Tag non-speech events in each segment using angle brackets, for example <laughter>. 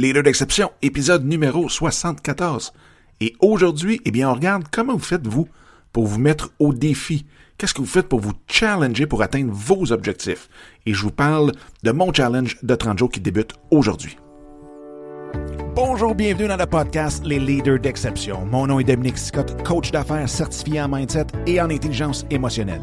Leader d'exception, épisode numéro 74. Et aujourd'hui, eh bien, on regarde comment vous faites, vous, pour vous mettre au défi. Qu'est-ce que vous faites pour vous challenger pour atteindre vos objectifs? Et je vous parle de mon challenge de 30 jours qui débute aujourd'hui. Bonjour, bienvenue dans le podcast Les Leaders d'exception. Mon nom est Dominique Scott, coach d'affaires certifié en mindset et en intelligence émotionnelle.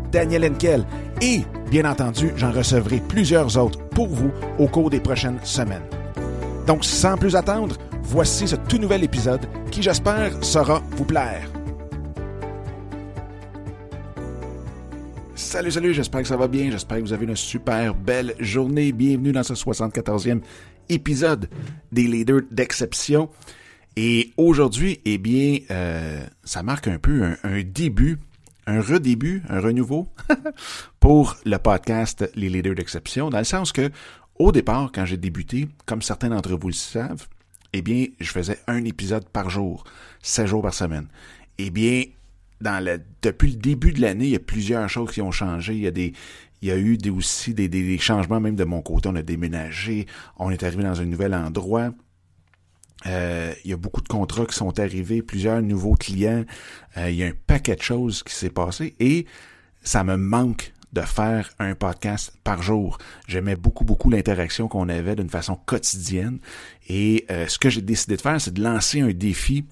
Daniel Henkel et, bien entendu, j'en recevrai plusieurs autres pour vous au cours des prochaines semaines. Donc, sans plus attendre, voici ce tout nouvel épisode qui, j'espère, saura vous plaire. Salut, salut, j'espère que ça va bien, j'espère que vous avez une super belle journée. Bienvenue dans ce 74e épisode des leaders d'exception. Et aujourd'hui, eh bien, euh, ça marque un peu un, un début, un redébut, un renouveau <laughs> pour le podcast Les leaders d'exception, dans le sens que, au départ, quand j'ai débuté, comme certains d'entre vous le savent, eh bien, je faisais un épisode par jour, 7 jours par semaine. Eh bien, dans le, depuis le début de l'année, il y a plusieurs choses qui ont changé. Il y a des, il y a eu aussi des, des, changements même de mon côté. On a déménagé, on est arrivé dans un nouvel endroit. Euh, il y a beaucoup de contrats qui sont arrivés, plusieurs nouveaux clients. Euh, il y a un paquet de choses qui s'est passé et ça me manque de faire un podcast par jour. J'aimais beaucoup, beaucoup l'interaction qu'on avait d'une façon quotidienne. Et euh, ce que j'ai décidé de faire, c'est de lancer un défi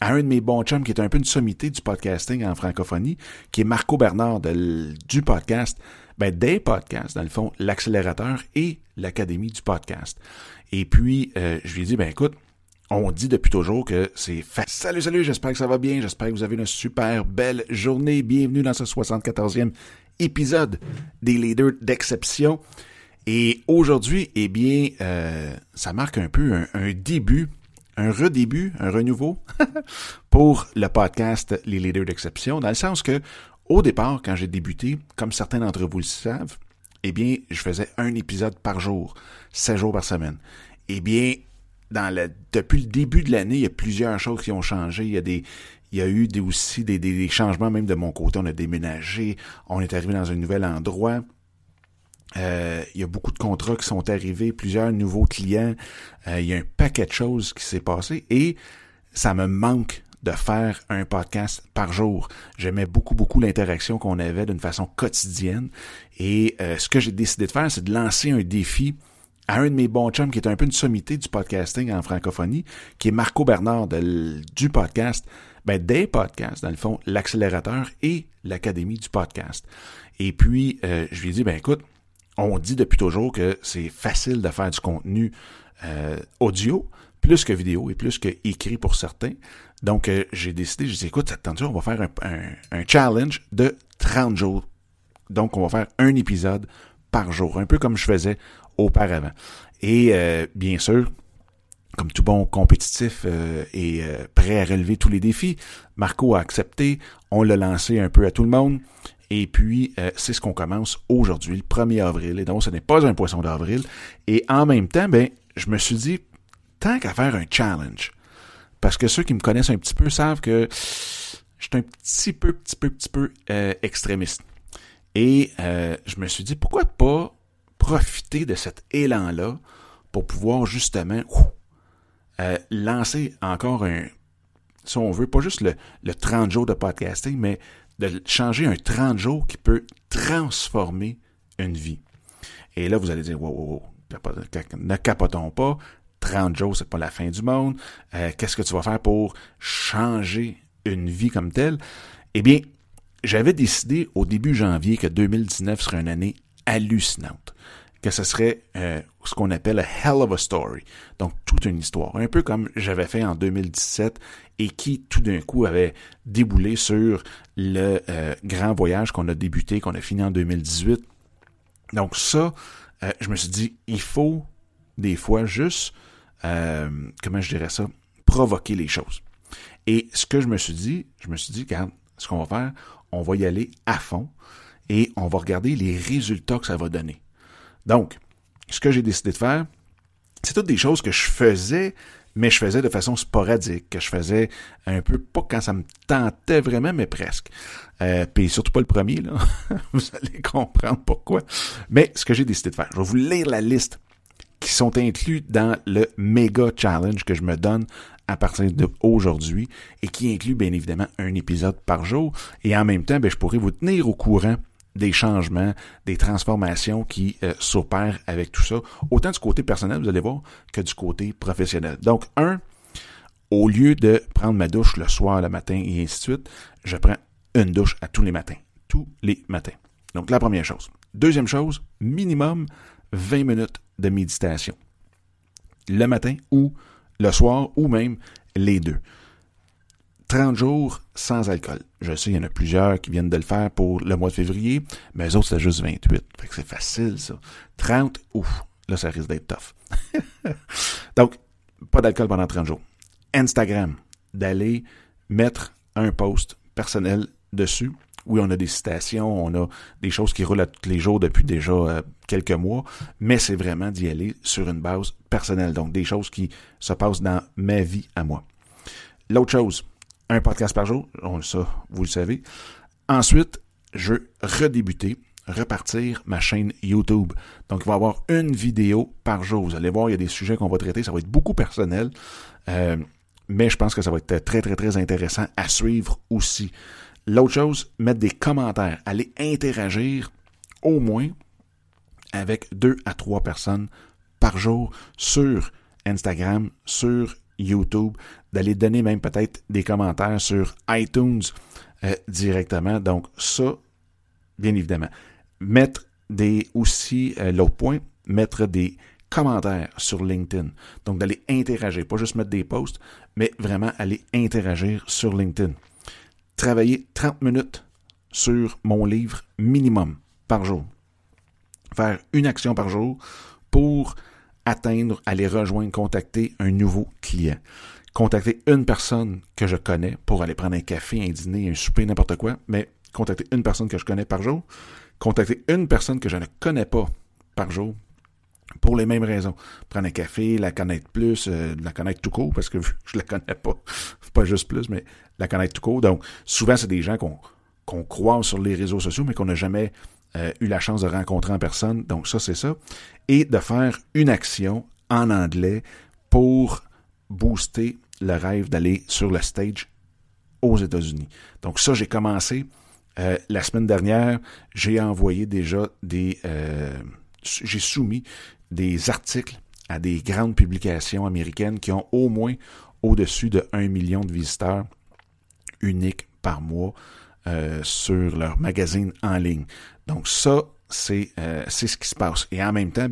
à un de mes bons chums qui est un peu une sommité du podcasting en francophonie, qui est Marco Bernard du podcast, ben des podcasts, dans le fond, l'accélérateur et l'académie du podcast. Et puis, euh, je lui ai dit, ben écoute, on dit depuis toujours que c'est fait. Salut, salut, j'espère que ça va bien, j'espère que vous avez une super belle journée. Bienvenue dans ce 74e épisode des leaders d'exception. Et aujourd'hui, eh bien, euh, ça marque un peu un, début un redébut, un renouveau <laughs> pour le podcast Les leaders d'exception, dans le sens que, au départ, quand j'ai débuté, comme certains d'entre vous le savent, eh bien, je faisais un épisode par jour, 7 jours par semaine. Eh bien, depuis le début de l'année, il y a plusieurs choses qui ont changé. Il y a eu aussi des changements même de mon côté. On a déménagé, on est arrivé dans un nouvel endroit. Euh, il y a beaucoup de contrats qui sont arrivés, plusieurs nouveaux clients. Euh, il y a un paquet de choses qui s'est passé et ça me manque de faire un podcast par jour. J'aimais beaucoup, beaucoup l'interaction qu'on avait d'une façon quotidienne. Et euh, ce que j'ai décidé de faire, c'est de lancer un défi à un de mes bons chums qui est un peu une sommité du podcasting en francophonie, qui est Marco Bernard du podcast, ben des podcasts, dans le fond, l'accélérateur et l'académie du podcast. Et puis, je lui ai dit, ben écoute, on dit depuis toujours que c'est facile de faire du contenu euh, audio, plus que vidéo et plus que écrit pour certains. Donc, euh, j'ai décidé, j'ai dit, écoute, attention, on va faire un, challenge de 30 jours. Donc, on va faire un épisode par jour, un peu comme je faisais auparavant. Et euh, bien sûr, comme tout bon compétitif et prêt à relever tous les défis, Marco a accepté. On l'a lancé un peu à tout le monde. Et puis, euh, c'est ce qu'on commence aujourd'hui, le 1er avril. Et donc, ce n'est pas un poisson d'avril. Et en même temps, ben, je me suis dit, tant qu'à faire un challenge, parce que ceux qui me connaissent un petit peu savent que je suis un petit peu, petit peu, petit peu euh, extrémiste. Et euh, je me suis dit, pourquoi pas profiter de cet élan-là pour pouvoir justement lancer encore un, si on veut, pas juste le, le 30 jours de podcasting, mais de changer un 30 jours qui peut transformer une vie. Et là, vous allez dire, wow, wow, wow, ne capotons pas, 30 jours, c'est pas la fin du monde. Euh, qu'est-ce que tu vas faire pour changer une vie comme telle? Eh bien, j'avais décidé au début janvier que 2019 serait une année hallucinante que ce serait euh, ce qu'on appelle a hell of a story. Donc, toute une histoire. Un peu comme j'avais fait en 2017 et qui, tout d'un coup, avait déboulé sur le euh, grand voyage qu'on a débuté, qu'on a fini en 2018. Donc, ça, euh, je me suis dit, il faut des fois juste euh, comment je dirais ça, provoquer les choses. Et ce que je me suis dit, je me suis dit, regarde, ce qu'on va faire, on va y aller à fond et on va regarder les résultats que ça va donner. Donc, ce que j'ai décidé de faire, c'est toutes des choses que je faisais, mais je faisais de façon sporadique, que je faisais un peu, pas quand ça me tentait vraiment, mais presque. Euh, puis surtout pas le premier, là. <laughs> vous allez comprendre pourquoi. Mais ce que j'ai décidé de faire, je vais vous lire la liste qui sont inclus dans le méga challenge que je me donne à partir d'aujourd'hui et qui inclut bien évidemment un épisode par jour. Et en même temps, ben, je pourrais vous tenir au courant des changements, des transformations qui euh, s'opèrent avec tout ça, autant du côté personnel, vous allez voir, que du côté professionnel. Donc, un, au lieu de prendre ma douche le soir, le matin et ainsi de suite, je prends une douche à tous les matins. Tous les matins. Donc, la première chose. Deuxième chose, minimum 20 minutes de méditation. Le matin ou le soir ou même les deux. 30 jours sans alcool. Je sais, il y en a plusieurs qui viennent de le faire pour le mois de février, mais les autres, c'est juste 28. Fait que c'est facile, ça. 30, ouf, là, ça risque d'être tough. <laughs> Donc, pas d'alcool pendant 30 jours. Instagram, d'aller mettre un post personnel dessus. Oui, on a des citations, on a des choses qui roulent à tous les jours depuis déjà euh, quelques mois, mais c'est vraiment d'y aller sur une base personnelle. Donc, des choses qui se passent dans ma vie à moi. L'autre chose, un podcast par jour, on, ça, vous le savez. Ensuite, je veux redébuter, repartir ma chaîne YouTube. Donc, il va y avoir une vidéo par jour. Vous allez voir, il y a des sujets qu'on va traiter. Ça va être beaucoup personnel. Euh, mais je pense que ça va être très, très, très intéressant à suivre aussi. L'autre chose, mettre des commentaires, aller interagir au moins avec deux à trois personnes par jour sur Instagram, sur YouTube, d'aller donner même peut-être des commentaires sur iTunes euh, directement. Donc ça, bien évidemment. Mettre des aussi, euh, l'autre point, mettre des commentaires sur LinkedIn. Donc d'aller interagir, pas juste mettre des posts, mais vraiment aller interagir sur LinkedIn. Travailler 30 minutes sur mon livre minimum par jour. Faire une action par jour pour atteindre, aller rejoindre, contacter un nouveau client. Contacter une personne que je connais pour aller prendre un café, un dîner, un souper, n'importe quoi, mais contacter une personne que je connais par jour. Contacter une personne que je ne connais pas par jour pour les mêmes raisons. Prendre un café, la connaître plus, euh, la connaître tout court, parce que je la connais pas, <laughs> pas juste plus, mais la connaître tout court. Donc, souvent, c'est des gens qu'on qu'on croise sur les réseaux sociaux, mais qu'on n'a jamais euh, eu la chance de rencontrer en personne. Donc ça, c'est ça. Et de faire une action en anglais pour booster le rêve d'aller sur le stage aux États-Unis. Donc ça, j'ai commencé euh, la semaine dernière. J'ai envoyé déjà des... Euh, j'ai soumis des articles à des grandes publications américaines qui ont au moins au-dessus de 1 million de visiteurs uniques par mois sur leur magazine en ligne. Donc ça, euh, c'est ce qui se passe. Et en même temps,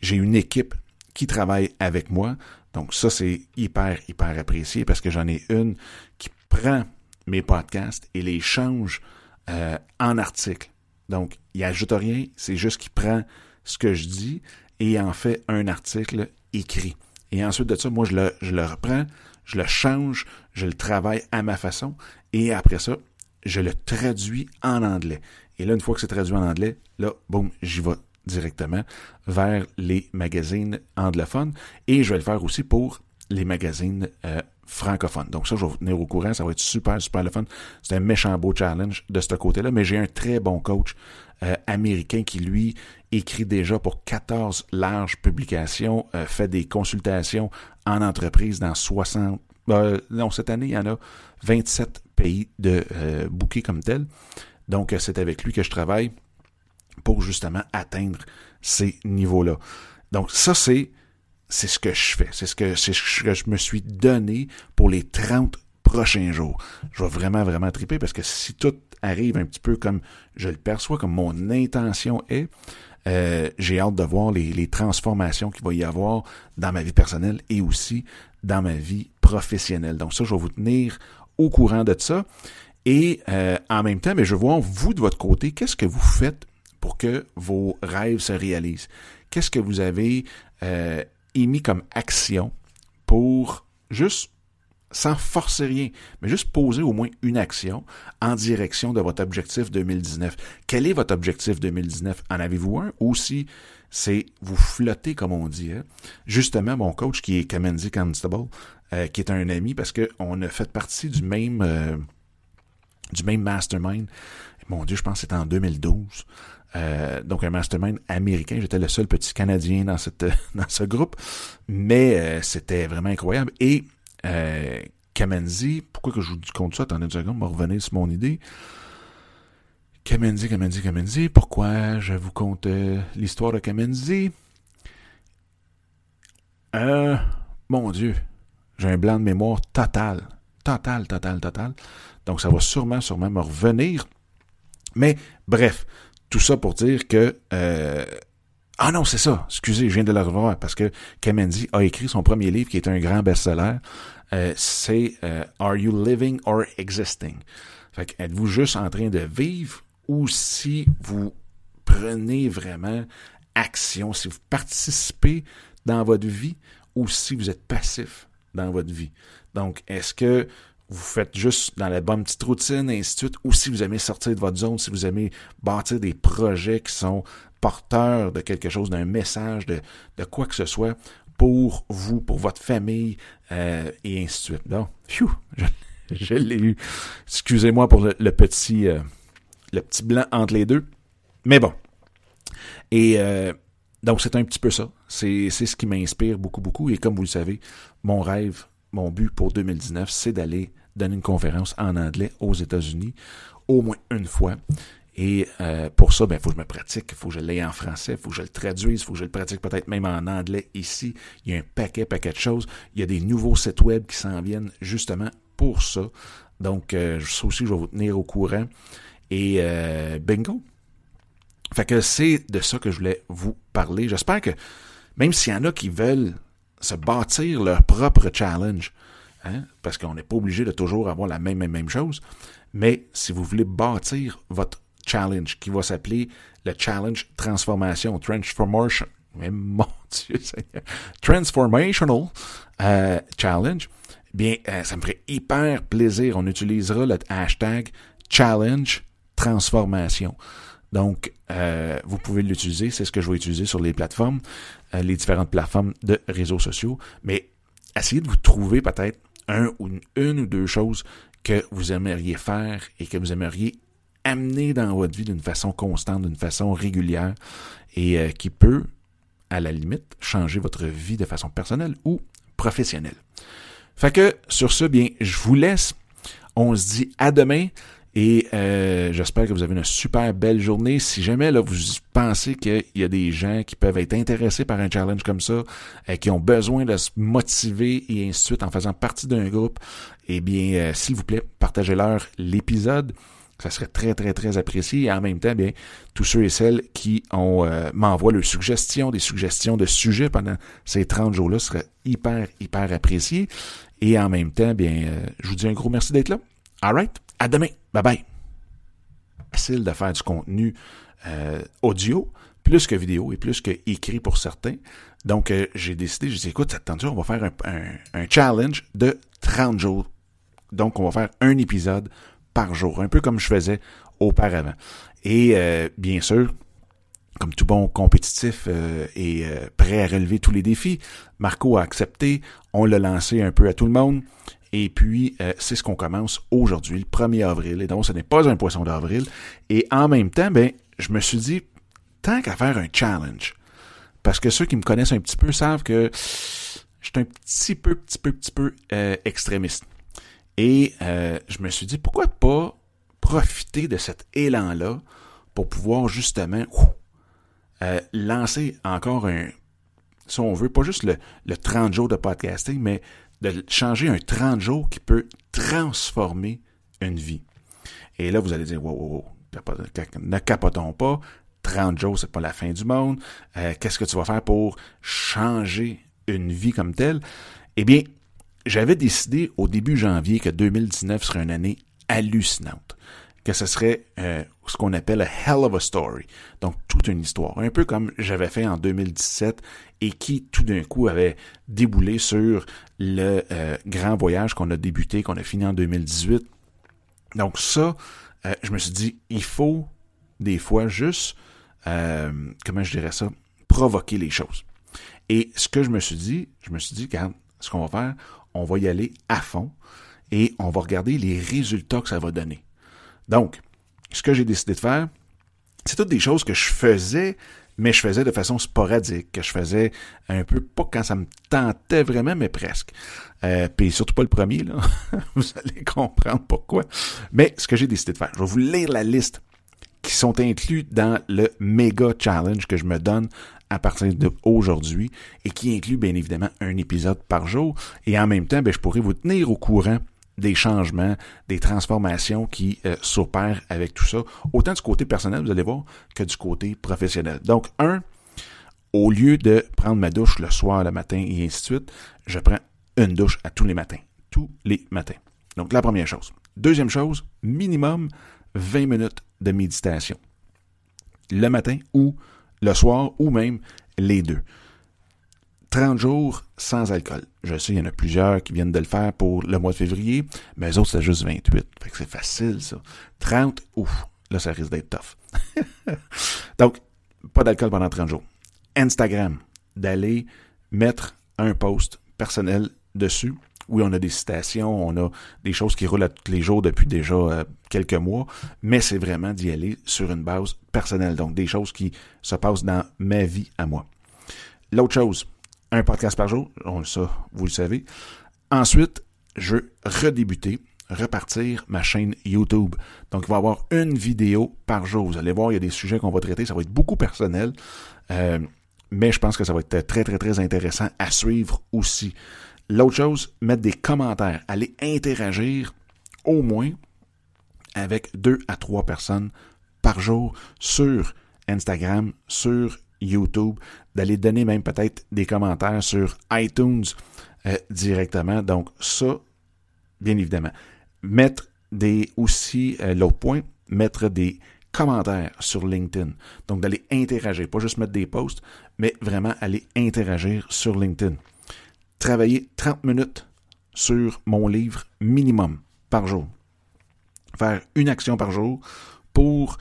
j'ai une équipe qui travaille avec moi. Donc ça, c'est hyper, hyper apprécié parce que j'en ai une qui prend mes podcasts et les change euh, en articles. Donc, il ajoute rien, c'est juste qu'il prend ce que je dis et en fait un article écrit. Et ensuite de ça, moi, je le, je le reprends, je le change, je le travaille à ma façon et après ça, je le traduis en anglais. Et là, une fois que c'est traduit en anglais, là, boum, j'y vais directement vers les magazines anglophones. Et je vais le faire aussi pour les magazines euh, francophones. Donc ça, je vais vous tenir au courant. Ça va être super, super le fun. C'est un méchant beau challenge de ce côté-là. Mais j'ai un très bon coach euh, américain qui, lui, écrit déjà pour 14 larges publications, euh, fait des consultations en entreprise dans 60... non, cette année, il y en a 27 pays de bouquets comme tel. Donc, c'est avec lui que je travaille pour justement atteindre ces niveaux-là. Donc, ça, c'est, c'est ce que je fais. C'est ce que, c'est ce que je me suis donné pour les 30 prochains jours. Je vais vraiment, vraiment triper parce que si tout arrive un petit peu comme je le perçois, comme mon intention est, euh, j'ai hâte de voir les, les transformations qu'il va y avoir dans ma vie personnelle et aussi dans ma vie professionnelle. Donc ça, je vais vous tenir au courant de ça. Et euh, en même temps, mais je vois vous de votre côté, qu'est-ce que vous faites pour que vos rêves se réalisent? Qu'est-ce que vous avez euh, émis comme action pour juste sans forcer rien, mais juste poser au moins une action en direction de votre objectif 2019. Quel est votre objectif 2019? En avez-vous un? Ou si c'est vous flotter, comme on dit. Hein? Justement, mon coach qui est Kamenzi Constable, euh, qui est un ami parce qu'on a fait partie du même euh, du même mastermind. Mon Dieu, je pense que c'était en 2012. Euh, donc un mastermind américain. J'étais le seul petit Canadien dans cette <laughs> dans ce groupe, mais c'était vraiment incroyable. Et euh, Kamenzi, pourquoi que je vous compte ça? Attendez une seconde, me revenir sur mon idée. Kamenzi, Kamenzi, Kamenzi. Pourquoi je vous conte euh, l'histoire de Kamenzi? Euh, mon Dieu, j'ai un blanc de mémoire total. Total, total, total. Donc, ça va sûrement, sûrement me revenir. Mais, bref, tout ça pour dire que... Euh, ah non, c'est ça. Excusez, je viens de le revoir parce que Kamenzi a écrit son premier livre qui est un grand best-seller. Euh, c'est Are You Living or Existing? Fait que êtes-vous juste en train de vivre ou si vous prenez vraiment action, si vous participez dans votre vie ou si vous êtes passif dans votre vie? Donc, est-ce que vous faites juste dans la bonne petite routine, et ainsi de suite, ou si vous aimez sortir de votre zone, si vous aimez bâtir des projets qui sont porteurs de quelque chose, d'un message, de, quoi que ce soit pour vous, pour votre famille, euh, et ainsi de suite. Donc, je, <laughs> je l'ai eu. Excusez-moi pour le, petit... Euh, le petit blanc entre les deux. Mais bon. Et euh, donc, c'est un petit peu ça. C'est ce qui m'inspire beaucoup, beaucoup. Et comme vous le savez, mon rêve, mon but pour 2019, c'est d'aller donner une conférence en anglais aux États-Unis au moins une fois. Et euh, pour ça, il ben, faut que je me pratique, il faut que je l'aie en français, il faut que je le traduise, il faut que je le pratique peut-être même en anglais ici. Il y a un paquet, paquet de choses. Il y a des nouveaux sites web qui s'en viennent justement pour ça. Donc, euh, ça aussi, je vais vous tenir au courant. Et euh, bingo. Fait que c'est de ça que je voulais vous parler. J'espère que même s'il y en a qui veulent se bâtir leur propre challenge, hein, parce qu'on n'est pas obligé de toujours avoir la même, même, même chose, mais si vous voulez bâtir votre challenge qui va s'appeler le challenge transformation, transformation, <laughs> transformational euh, challenge, bien, euh, ça me ferait hyper plaisir. On utilisera le hashtag challenge transformation. Donc, euh, vous pouvez l'utiliser. C'est ce que je vais utiliser sur les plateformes, les différentes plateformes de réseaux sociaux. Mais essayez de vous trouver peut-être un ou une, ou deux choses que vous aimeriez faire et que vous aimeriez amener dans votre vie d'une façon constante, d'une façon régulière et euh, qui peut, à la limite, changer votre vie de façon personnelle ou professionnelle. Fait que sur ce, bien, je vous laisse. On se dit à demain. Et euh, j'espère que vous avez une super belle journée. Si jamais là, vous pensez qu'il y a des gens qui peuvent être intéressés par un challenge comme ça, euh, qui ont besoin de se motiver et ainsi de suite en faisant partie d'un groupe, eh bien, euh, s'il vous plaît, partagez-leur l'épisode. Ça serait très, très, très apprécié. Et en même temps, bien, tous ceux et celles qui ont m'envoient leurs suggestions, des suggestions de sujets pendant ces 30 jours-là seraient hyper, hyper appréciés. Et en même temps, bien, je vous dis un gros merci d'être là. All right? À demain. Bye bye. Facile de faire du contenu euh, audio plus que vidéo et plus que écrit pour certains. Donc, euh, j'ai décidé, j'ai dit, écoute, attention, on va faire un, challenge de 30 jours. Donc, on va faire un épisode par jour, un peu comme je faisais auparavant. Et euh, bien sûr, comme tout bon compétitif et prêt à relever tous les défis, Marco a accepté. On l'a lancé un peu à tout le monde. Et puis, euh, c'est ce qu'on commence aujourd'hui, le 1er avril. Et donc, ce n'est pas un poisson d'avril. Et en même temps, ben, je me suis dit, tant qu'à faire un challenge, parce que ceux qui me connaissent un petit peu savent que je suis un petit peu, petit peu, petit peu euh, extrémiste. Et euh, je me suis dit, pourquoi pas profiter de cet élan-là pour pouvoir justement lancer encore un, si on veut, pas juste le, le 30 jours de podcasting, mais de changer un 30 jours qui peut transformer une vie. Et là, vous allez dire, wow, wow, wow ne capotons pas. 30 jours, c'est pas la fin du monde. Euh, qu'est-ce que tu vas faire pour changer une vie comme telle? Eh bien, j'avais décidé au début janvier que 2019 serait une année hallucinante. que ce serait euh, ce qu'on appelle a hell of a story. Donc, toute une histoire. Un peu comme j'avais fait en 2017 et qui, tout d'un coup, avait déboulé sur le euh, grand voyage qu'on a débuté, qu'on a fini en 2018. Donc, ça, euh, je me suis dit, il faut des fois juste, comment je dirais ça, provoquer les choses. Et ce que je me suis dit, je me suis dit, regarde, ce qu'on va faire, on va y aller à fond et on va regarder les résultats que ça va donner. Donc, ce que j'ai décidé de faire, c'est toutes des choses que je faisais, mais je faisais de façon sporadique, que je faisais un peu, pas quand ça me tentait vraiment, mais presque. Euh, puis surtout pas le premier, là. <laughs> vous allez comprendre pourquoi. Mais ce que j'ai décidé de faire, je vais vous lire la liste qui sont inclus dans le méga challenge que je me donne à partir d'aujourd'hui et qui inclut bien évidemment un épisode par jour. Et en même temps, ben, je pourrais vous tenir au courant des changements, des transformations qui euh, s'opèrent avec tout ça, autant du côté personnel, vous allez voir, que du côté professionnel. Donc, un, au lieu de prendre ma douche le soir, le matin et ainsi de suite, je prends une douche à tous les matins. Tous les matins. Donc, la première chose. Deuxième chose, minimum 20 minutes de méditation. Le matin ou le soir ou même les deux. 30 jours sans alcool. Je sais, il y en a plusieurs qui viennent de le faire pour le mois de février, mais eux autres, c'est juste 28. Fait que c'est facile, ça. 30, ouf, là, ça risque d'être tough. <laughs> Donc, pas d'alcool pendant 30 jours. Instagram, d'aller mettre un post personnel dessus. Oui, on a des citations, on a des choses qui roulent à tous les jours depuis déjà euh, quelques mois, mais c'est vraiment d'y aller sur une base personnelle. Donc, des choses qui se passent dans ma vie à moi. L'autre chose, un podcast par jour, on, ça, vous le savez. Ensuite, je veux redébuter, repartir ma chaîne YouTube. Donc, il va y avoir une vidéo par jour. Vous allez voir, il y a des sujets qu'on va traiter. Ça va être beaucoup personnel, euh, mais je pense que ça va être très, très, très intéressant à suivre aussi. L'autre chose, mettre des commentaires, aller interagir au moins avec deux à trois personnes par jour sur Instagram, sur YouTube, d'aller donner même peut-être des commentaires sur iTunes euh, directement. Donc ça, bien évidemment. Mettre des aussi, euh, l'autre point, mettre des commentaires sur LinkedIn. Donc d'aller interagir, pas juste mettre des posts, mais vraiment aller interagir sur LinkedIn. Travailler 30 minutes sur mon livre minimum par jour. Faire une action par jour pour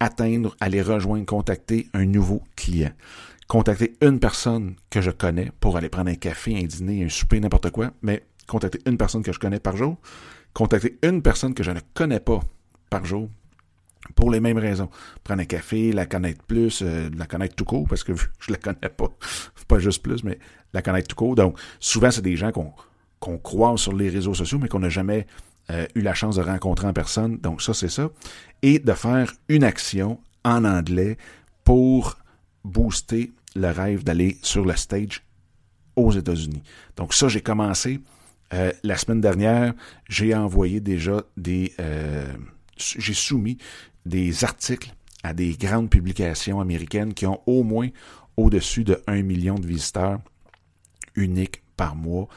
atteindre, aller rejoindre, contacter un nouveau client. Contacter une personne que je connais pour aller prendre un café, un dîner, un souper, n'importe quoi, mais contacter une personne que je connais par jour. Contacter une personne que je ne connais pas par jour pour les mêmes raisons. Prendre un café, la connaître plus, euh, la connaître tout court, parce que <laughs> je la connais pas. <laughs> Pas juste plus, mais la connaître tout court. Donc, souvent, c'est des gens qu'on qu'on croise sur les réseaux sociaux, mais qu'on n'a jamais euh, eu la chance de rencontrer en personne. Donc ça, c'est ça. Et de faire une action en anglais pour booster le rêve d'aller sur le stage aux États-Unis. Donc ça, j'ai commencé euh, la semaine dernière. J'ai envoyé déjà des... J'ai soumis des articles à des grandes publications américaines qui ont au moins au-dessus de 1 million de visiteurs uniques par mois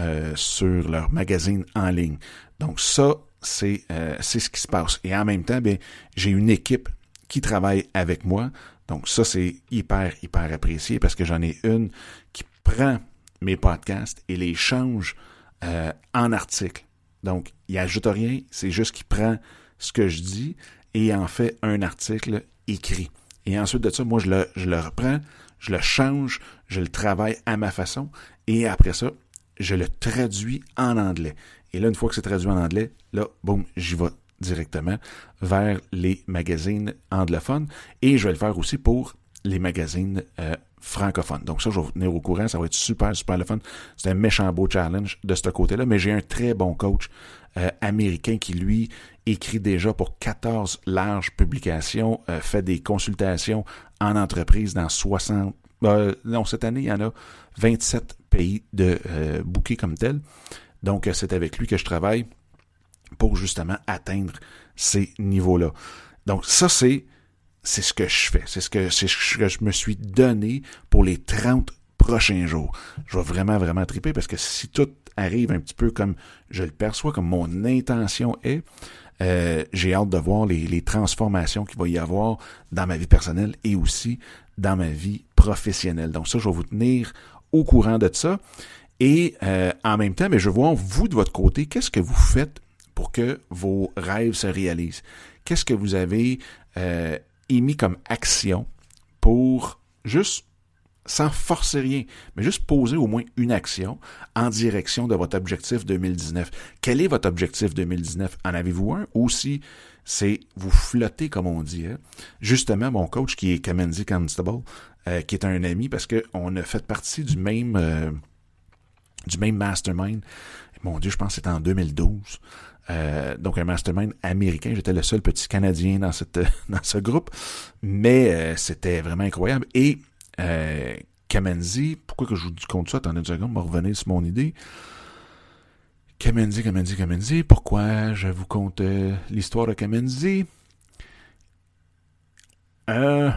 euh, sur leur magazine en ligne. Donc ça, c'est euh, ce qui se passe. Et en même temps, bien, j'ai une équipe qui travaille avec moi. Donc ça, c'est hyper, hyper apprécié parce que j'en ai une qui prend mes podcasts et les change euh, en articles. Donc, il ajoute rien, c'est juste qu'il prend ce que je dis et en fait un article écrit. Et ensuite de ça, moi, je le, je le reprends, je le change, je le travaille à ma façon et après ça, je le traduis en anglais. Et là, une fois que c'est traduit en anglais, là, boum, j'y vais directement vers les magazines anglophones. Et je vais le faire aussi pour les magazines euh, francophones. Donc ça, je vais vous tenir au courant. Ça va être super, super le fun. C'est un méchant beau challenge de ce côté-là. Mais j'ai un très bon coach euh, américain qui, lui, écrit déjà pour 14 larges publications, euh, fait des consultations en entreprise dans 60... non, cette année, il y en a 27 pays de euh, bouquets comme tel. Donc, euh, c'est avec lui que je travaille pour justement atteindre ces niveaux-là. Donc, ça, c'est, c'est ce que je fais. C'est ce que, c'est ce que je me suis donné pour les 30 prochains jours. Je vais vraiment, vraiment triper parce que si tout arrive un petit peu comme je le perçois, comme mon intention est, euh, j'ai hâte de voir les, transformations qu'il va y avoir dans ma vie personnelle et aussi dans ma vie professionnelle. Donc ça, je vais vous tenir au courant de ça. Et euh, en même temps, mais je voir, vous, de votre côté, qu'est-ce que vous faites pour que vos rêves se réalisent? Qu'est-ce que vous avez euh, émis comme action pour juste sans forcer rien, mais juste poser au moins une action en direction de votre objectif 2019. Quel est votre objectif 2019? En avez-vous un? Ou si c'est vous flotter, comme on dit. Hein? Justement, mon coach, qui est Kamenzi Constable, euh, qui est un ami, parce qu'on a fait partie du même, euh, du même mastermind. Mon Dieu, je pense que c'était en 2012. Euh, donc un mastermind américain. J'étais le seul petit Canadien dans cette <laughs> dans ce groupe, mais c'était vraiment incroyable. Et euh, Kamenzi, pourquoi que je vous compte ça? Attendez une seconde, me revenir sur mon idée. Kamenzi, Kamenzi, Kamenzi. Pourquoi je vous compte euh, l'histoire de Kamenzi? Euh,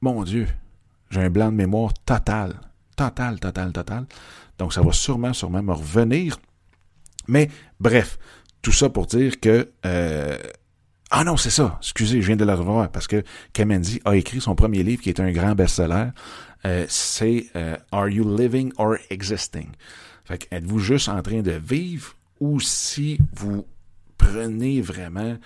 mon Dieu, j'ai un blanc de mémoire total. Total, total, total. Donc, ça va sûrement, sûrement me revenir. Mais, bref, tout ça pour dire que... Euh, ah non, c'est ça. Excusez, je viens de le revoir parce que Kamenzi a écrit son premier livre qui est un grand best-seller. Euh, c'est euh, Are you living or existing? Fait que êtes-vous juste en train de vivre ou si vous prenez vraiment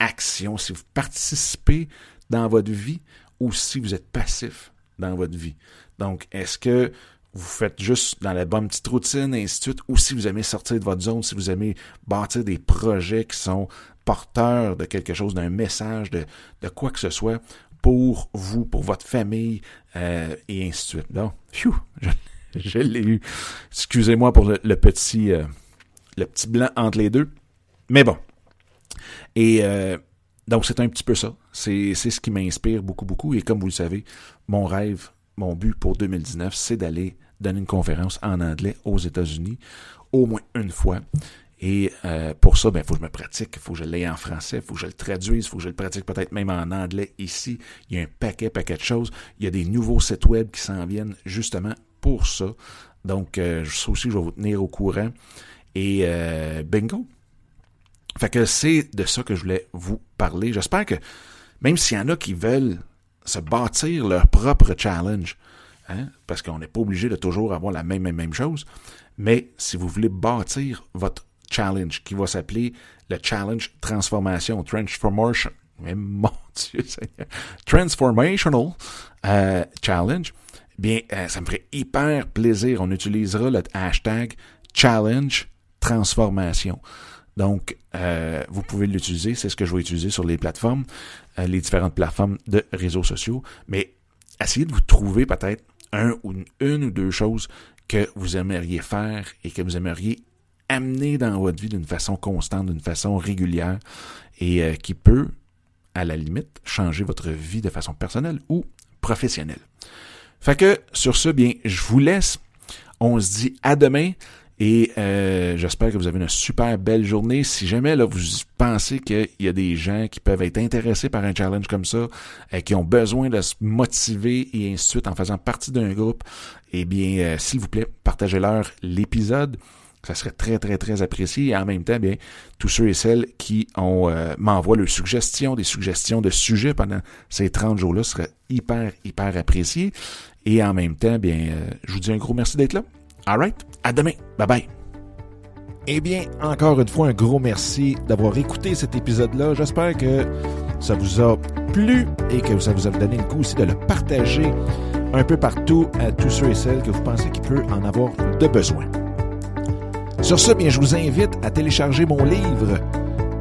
action, si vous participez dans votre vie ou si vous êtes passif dans votre vie? Donc, est-ce que vous faites juste dans la bonne petite routine, et ainsi de suite, ou si vous aimez sortir de votre zone, si vous aimez bâtir des projets qui sont porteurs de quelque chose, d'un message, de, de quoi que ce soit, pour vous, pour votre famille, euh, et ainsi de suite. Donc, phew, je, <laughs> l'ai eu. Excusez-moi pour le, petit euh, le petit blanc entre les deux. Mais bon. Et euh, donc, c'est un petit peu ça. C'est ce qui m'inspire beaucoup, beaucoup. Et comme vous le savez, mon rêve, mon but pour 2019, c'est d'aller donner une conférence en anglais aux États-Unis au moins une fois. Et euh, pour ça, il ben, faut que je me pratique, il faut que je l'aie en français, il faut que je le traduise, il faut que je le pratique peut-être même en anglais ici. Il y a un paquet, paquet de choses. Il y a des nouveaux sites web qui s'en viennent justement pour ça. Donc, euh, ça aussi, je vais vous tenir au courant. Et euh, bingo. Fait que c'est de ça que je voulais vous parler. J'espère que même s'il y en a qui veulent se bâtir leur propre challenge, hein, parce qu'on n'est pas obligé de toujours avoir la même, même, même chose, mais si vous voulez bâtir votre challenge qui va s'appeler le challenge transformation, transformation, mais mon <laughs> Dieu Seigneur, transformational euh, challenge, bien, euh, ça me ferait hyper plaisir. On utilisera le hashtag challenge transformation. Donc, euh, vous pouvez l'utiliser. C'est ce que je vais utiliser sur les plateformes, les différentes plateformes de réseaux sociaux. Mais essayez de vous trouver peut-être un ou une, une, ou deux choses que vous aimeriez faire et que vous aimeriez amener dans votre vie d'une façon constante, d'une façon régulière et euh, qui peut, à la limite, changer votre vie de façon personnelle ou professionnelle. Fait que sur ce, bien, je vous laisse. On se dit à demain. Et euh, j'espère que vous avez une super belle journée. Si jamais là, vous pensez qu'il y a des gens qui peuvent être intéressés par un challenge comme ça, euh, qui ont besoin de se motiver et ainsi de suite en faisant partie d'un groupe, eh bien, s'il vous plaît, partagez-leur l'épisode. Ça serait très, très, très apprécié. Et en même temps, bien, tous ceux et celles qui ont euh, m'envoient leurs suggestions, des suggestions de sujets pendant ces 30 jours-là seraient hyper, hyper appréciés. Et en même temps, bien, euh, je vous dis un gros merci d'être là. All right? À demain. Bye bye. Eh bien, encore une fois, un gros merci d'avoir écouté cet épisode-là. J'espère que ça vous a plu et que ça vous a donné le coup aussi de le partager un peu partout à tous ceux et celles que vous pensez qu'il peut en avoir de besoin. Sur ce, bien, je vous invite à télécharger mon livre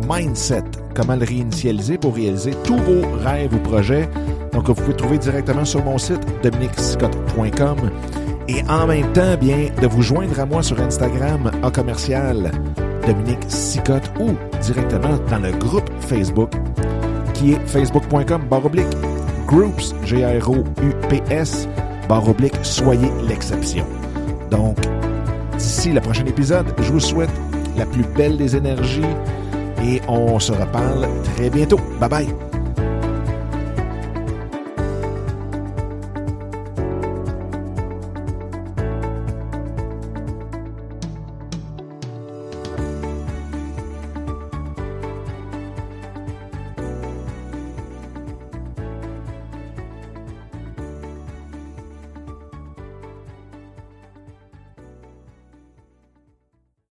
Mindset, comment le réinitialiser pour réaliser tous vos rêves ou projets. Donc, vous pouvez trouver directement sur mon site dominicscott.com et en même temps, bien, de vous joindre à moi sur Instagram en commercial Dominique ou directement dans le groupe Facebook qui est facebook.com barre oblique groups, G-R-O-U-P-S, barre oblique, soyez l'exception. Donc, D'ici le prochain épisode, je vous souhaite la plus belle des énergies et on se reparle très bientôt. Bye bye!